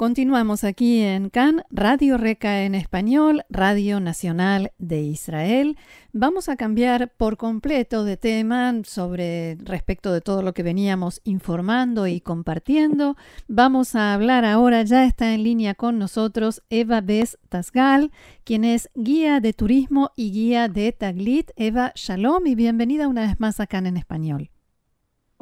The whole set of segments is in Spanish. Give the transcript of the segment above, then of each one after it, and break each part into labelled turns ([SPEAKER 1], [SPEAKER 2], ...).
[SPEAKER 1] Continuamos aquí en CAN, Radio Reca en español, Radio Nacional de Israel. Vamos a cambiar por completo de tema sobre respecto de todo lo que veníamos informando y compartiendo. Vamos a hablar ahora, ya está en línea con nosotros Eva Bes Tasgal, quien es guía de turismo y guía de Taglit. Eva, shalom y bienvenida una vez más a CAN en español.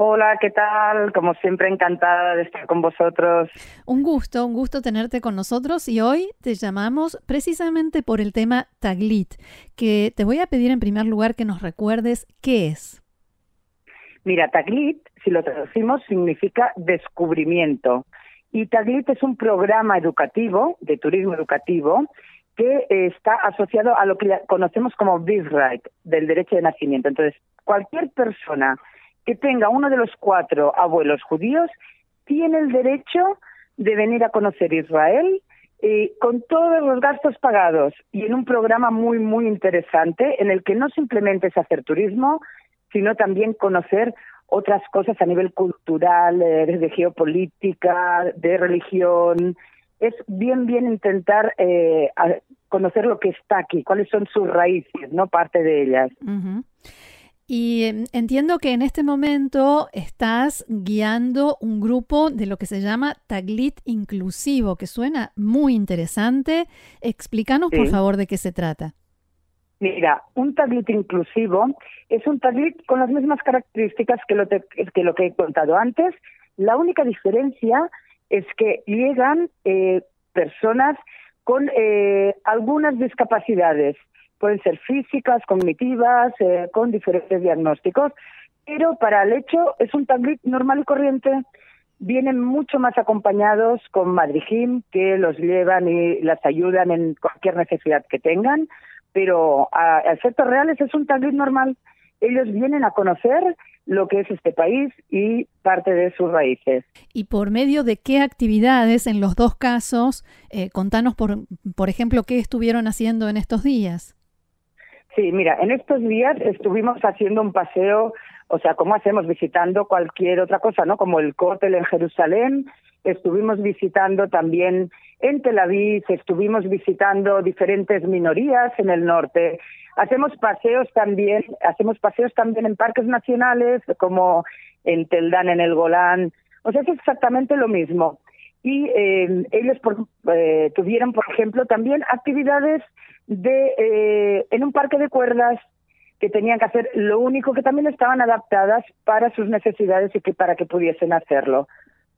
[SPEAKER 2] Hola, ¿qué tal? Como siempre, encantada de estar con vosotros.
[SPEAKER 1] Un gusto, un gusto tenerte con nosotros y hoy te llamamos precisamente por el tema Taglit, que te voy a pedir en primer lugar que nos recuerdes qué es.
[SPEAKER 2] Mira, Taglit, si lo traducimos, significa descubrimiento. Y Taglit es un programa educativo, de turismo educativo, que está asociado a lo que conocemos como Birthright, del derecho de nacimiento. Entonces, cualquier persona que tenga uno de los cuatro abuelos judíos tiene el derecho de venir a conocer Israel eh, con todos los gastos pagados y en un programa muy, muy interesante en el que no simplemente es hacer turismo, sino también conocer otras cosas a nivel cultural, eh, de geopolítica, de religión. Es bien, bien intentar eh, conocer lo que está aquí, cuáles son sus raíces, no parte de ellas.
[SPEAKER 1] Y em, entiendo que en este momento estás guiando un grupo de lo que se llama Taglit Inclusivo, que suena muy interesante. Explícanos, por favor, de qué se trata.
[SPEAKER 2] Mira, un Taglit inclusivo es un Taglit con las mismas características que lo, que, lo que he contado antes. La única diferencia es que llegan eh, personas con eh, algunas discapacidades pueden ser físicas, cognitivas, eh, con diferentes diagnósticos, pero para el hecho es un taglit normal y corriente. Vienen mucho más acompañados con Madrijim, que los llevan y las ayudan en cualquier necesidad que tengan, pero a, efectos reales es un taglit normal. Ellos vienen a conocer lo que es este país y parte de sus raíces.
[SPEAKER 1] ¿Y por medio de qué actividades en los dos casos? Eh, contanos, por, por ejemplo, qué estuvieron haciendo en estos días.
[SPEAKER 2] Sí, mira, en estos días estuvimos haciendo un paseo, o sea, como hacemos visitando cualquier otra cosa, ¿no? Como el cótel en Jerusalén, estuvimos visitando también en Tel Aviv, estuvimos visitando diferentes minorías en el norte. Hacemos paseos también, hacemos paseos también en parques nacionales como en Teldán en el Golán. O sea, es exactamente lo mismo. Y eh, ellos eh, tuvieron, por ejemplo, también actividades de eh, en un parque de cuerdas que tenían que hacer lo único que también estaban adaptadas para sus necesidades y que para que pudiesen hacerlo.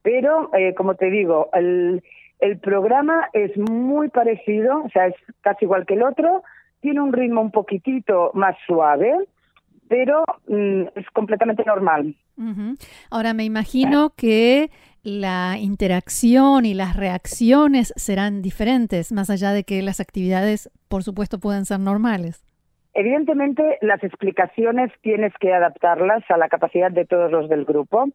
[SPEAKER 2] Pero, eh, como te digo, el, el programa es muy parecido, o sea, es casi igual que el otro, tiene un ritmo un poquitito más suave, pero mm, es completamente normal.
[SPEAKER 1] Ahora me imagino que la interacción y las reacciones serán diferentes, más allá de que las actividades, por supuesto, puedan ser normales.
[SPEAKER 2] Evidentemente, las explicaciones tienes que adaptarlas a la capacidad de todos los del grupo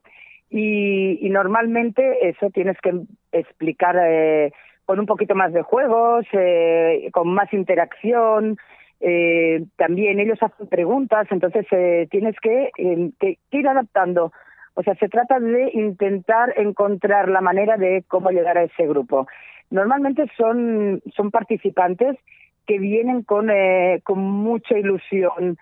[SPEAKER 2] y, normalmente eso tienes que explicar eh, con un poquito más de juegos, eh, con más interacción. Eh, también ellos hacen preguntas, entonces tienes que ir adaptando o sea, se trata de intentar encontrar la manera de cómo llegar a ese grupo. Normalmente son, son participantes que vienen con, eh, con mucha ilusión,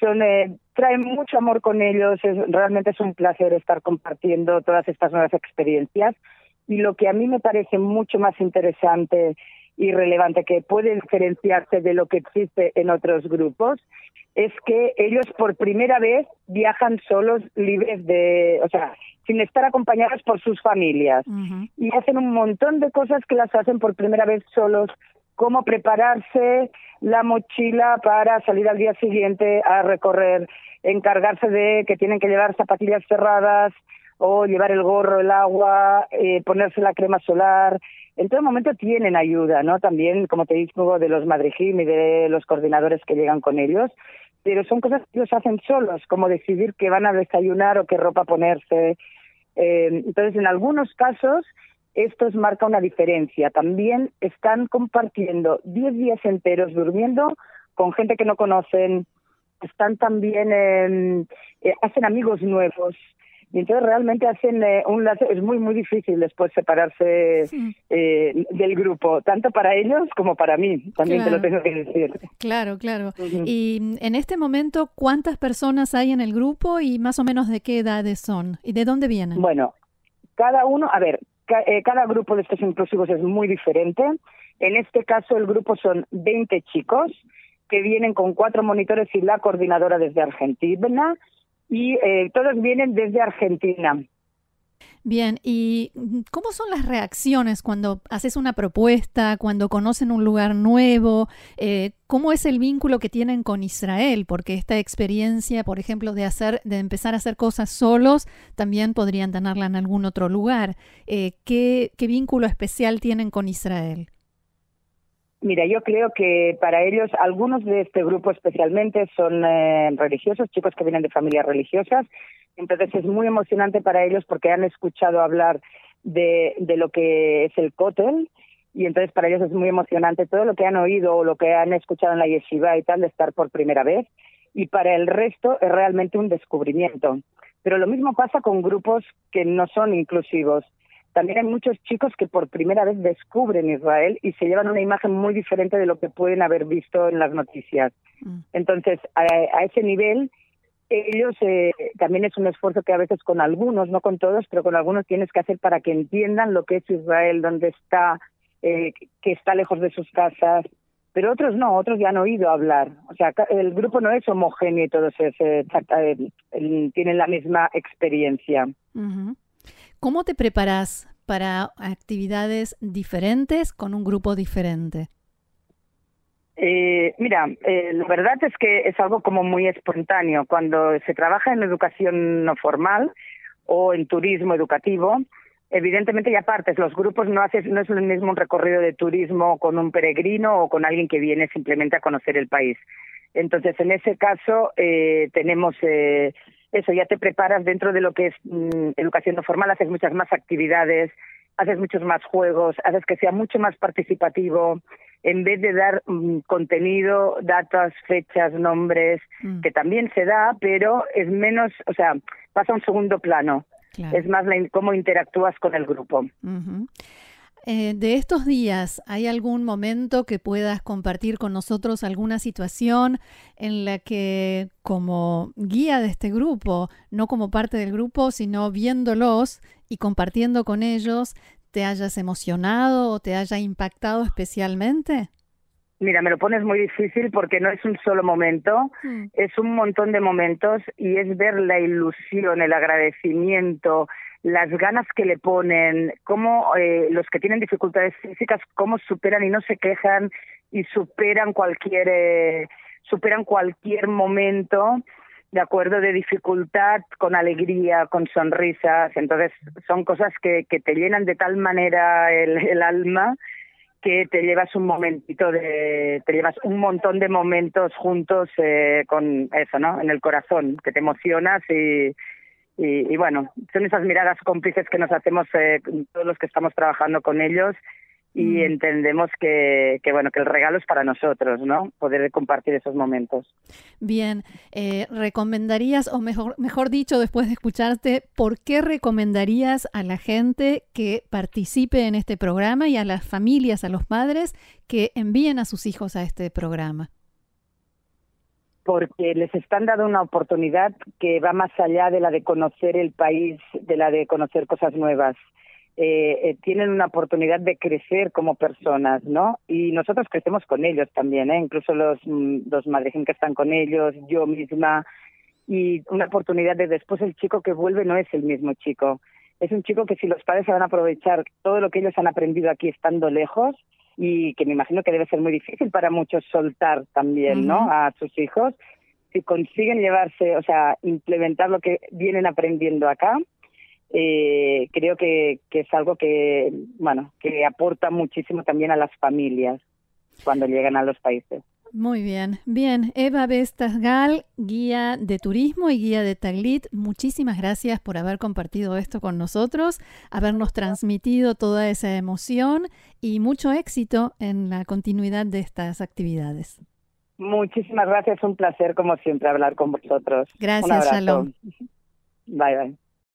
[SPEAKER 2] son, eh, traen mucho amor con ellos, realmente es un placer estar compartiendo todas estas nuevas experiencias. Y lo que a mí me parece mucho más interesante y relevante, que puede diferenciarse de lo que existe en otros grupos, es que ellos por primera vez viajan solos, libres de, o sea, sin estar acompañados por sus familias. Y hacen un montón de cosas que las hacen por primera vez solos, como prepararse la mochila para salir al día siguiente a recorrer, encargarse de que tienen que llevar zapatillas cerradas o llevar el gorro, el agua, eh, ponerse la crema solar, en todo momento tienen ayuda, ¿no? También, como te digo, de los madrijim y de los coordinadores que llegan con ellos, pero son cosas que ellos hacen solos, como decidir qué van a desayunar o qué ropa ponerse. Eh, entonces, en algunos casos, esto marca una diferencia. También están compartiendo 10 días enteros durmiendo con gente que no conocen, están también, eh, hacen amigos nuevos, y entonces realmente hacen eh, un lazo, es muy, muy difícil después separarse eh, del grupo, tanto para ellos como para mí, también te lo tengo que decir.
[SPEAKER 1] Claro, claro. Y en este momento, ¿cuántas personas hay en el grupo y más o menos de qué edades son? ¿Y de dónde vienen?
[SPEAKER 2] Bueno, cada uno, a ver, eh, cada grupo de estos inclusivos es muy diferente. En este caso, el grupo son 20 chicos que vienen con cuatro monitores y la coordinadora desde Argentina y eh, todos vienen desde Argentina.
[SPEAKER 1] Bien, ¿y cómo son las reacciones cuando haces una propuesta, cuando conocen un lugar nuevo? Eh, ¿Cómo es el vínculo que tienen con Israel? Porque esta experiencia, por ejemplo, de hacer, de empezar a hacer cosas solos, también podrían tenerla en algún otro lugar. Eh, ¿qué, ¿Qué vínculo especial tienen con Israel?
[SPEAKER 2] Mira, yo creo que para ellos, algunos de este grupo especialmente son eh, religiosos, chicos que vienen de familias religiosas, entonces es muy emocionante para ellos porque han escuchado hablar de, de lo que es el cótel. Y entonces para ellos es muy emocionante todo lo que han oído o lo que han escuchado en la yeshiva y tal de estar por primera vez. Y para el resto es realmente un descubrimiento. Pero lo mismo pasa con grupos que no son inclusivos también hay muchos chicos que por primera vez descubren Israel y se llevan una imagen muy diferente de lo que pueden haber visto en las noticias. Mm. Entonces, a, ese nivel, ellos eh, también es un esfuerzo que a veces con algunos, no con todos, pero con algunos tienes que hacer para que entiendan lo que es Israel, dónde está, eh, que está lejos de sus casas. Pero otros no, otros ya han oído hablar. O sea, el grupo no es homogéneo y todos eh, tienen la misma experiencia.
[SPEAKER 1] ¿Cómo te preparas para actividades diferentes con un grupo diferente?
[SPEAKER 2] Eh, mira, eh, la verdad es que es algo como muy espontáneo. Cuando se trabaja en educación no formal o en turismo educativo, evidentemente ya partes, los grupos no haces, no es el mismo un recorrido de turismo con un peregrino o con alguien que viene simplemente a conocer el país. Entonces, en ese caso, eh, tenemos eh, eso, ya te preparas dentro de lo que es mm, educación no formal, haces muchas más actividades, haces muchos más juegos, haces que sea mucho más participativo, en vez de dar mm, contenido, datos, fechas, nombres, mm. que también se da, pero es menos, o sea, pasa a un segundo plano. Es más la, cómo interactúas con el grupo.
[SPEAKER 1] Eh, de estos días, ¿hay algún momento que puedas compartir con nosotros alguna situación en la que como guía de este grupo, no como parte del grupo, sino viéndolos y compartiendo con ellos, te hayas emocionado o te haya impactado especialmente?
[SPEAKER 2] Mira, me lo pones muy difícil porque no es un solo momento, mm. es un montón de momentos y es ver la ilusión, el agradecimiento, las ganas que le ponen, cómo eh, los que tienen dificultades físicas, cómo superan y no se quejan y superan cualquier, eh, superan cualquier momento de acuerdo de dificultad con alegría, con sonrisas. Entonces son cosas que, que te llenan de tal manera el, el alma que te llevas un momentito de, te llevas un montón de momentos juntos eh, con eso, ¿no? En el corazón, que te emocionas y, y, bueno, son esas miradas cómplices que nos hacemos eh, todos los que estamos trabajando con ellos y mm. entendemos que, que, bueno que el regalo es para nosotros, ¿no? Poder compartir esos momentos.
[SPEAKER 1] Bien, eh, recomendarías o mejor mejor dicho después de escucharte, ¿por qué recomendarías a la gente que participe en este programa y a las familias, a los padres que envíen a sus hijos a este programa?
[SPEAKER 2] Porque les están dando una oportunidad que va más allá de la de conocer el país, de la de conocer cosas nuevas. Eh, eh, tienen una oportunidad de crecer como personas, ¿no? Y nosotros crecemos con ellos también, ¿eh? Incluso los, mm, los que están con ellos, yo misma, y una oportunidad de después el chico que vuelve no es el mismo chico. Es un chico que si los padres van a aprovechar todo lo que ellos han aprendido aquí estando lejos, y que me imagino que debe ser muy difícil para muchos soltar también, ¿no? A sus hijos. Si consiguen llevarse, o sea, implementar lo que vienen aprendiendo acá, eh, creo que, que es algo que, bueno, que aporta muchísimo también a las familias cuando llegan a los países.
[SPEAKER 1] Muy bien, bien. Eva Vestasgal, guía de turismo y guía de Taglit, muchísimas gracias por haber compartido esto con nosotros, habernos transmitido toda esa emoción y mucho éxito en la continuidad de estas actividades.
[SPEAKER 2] Muchísimas gracias, un placer como siempre hablar con vosotros.
[SPEAKER 1] Gracias, Shalom.
[SPEAKER 2] Bye, bye.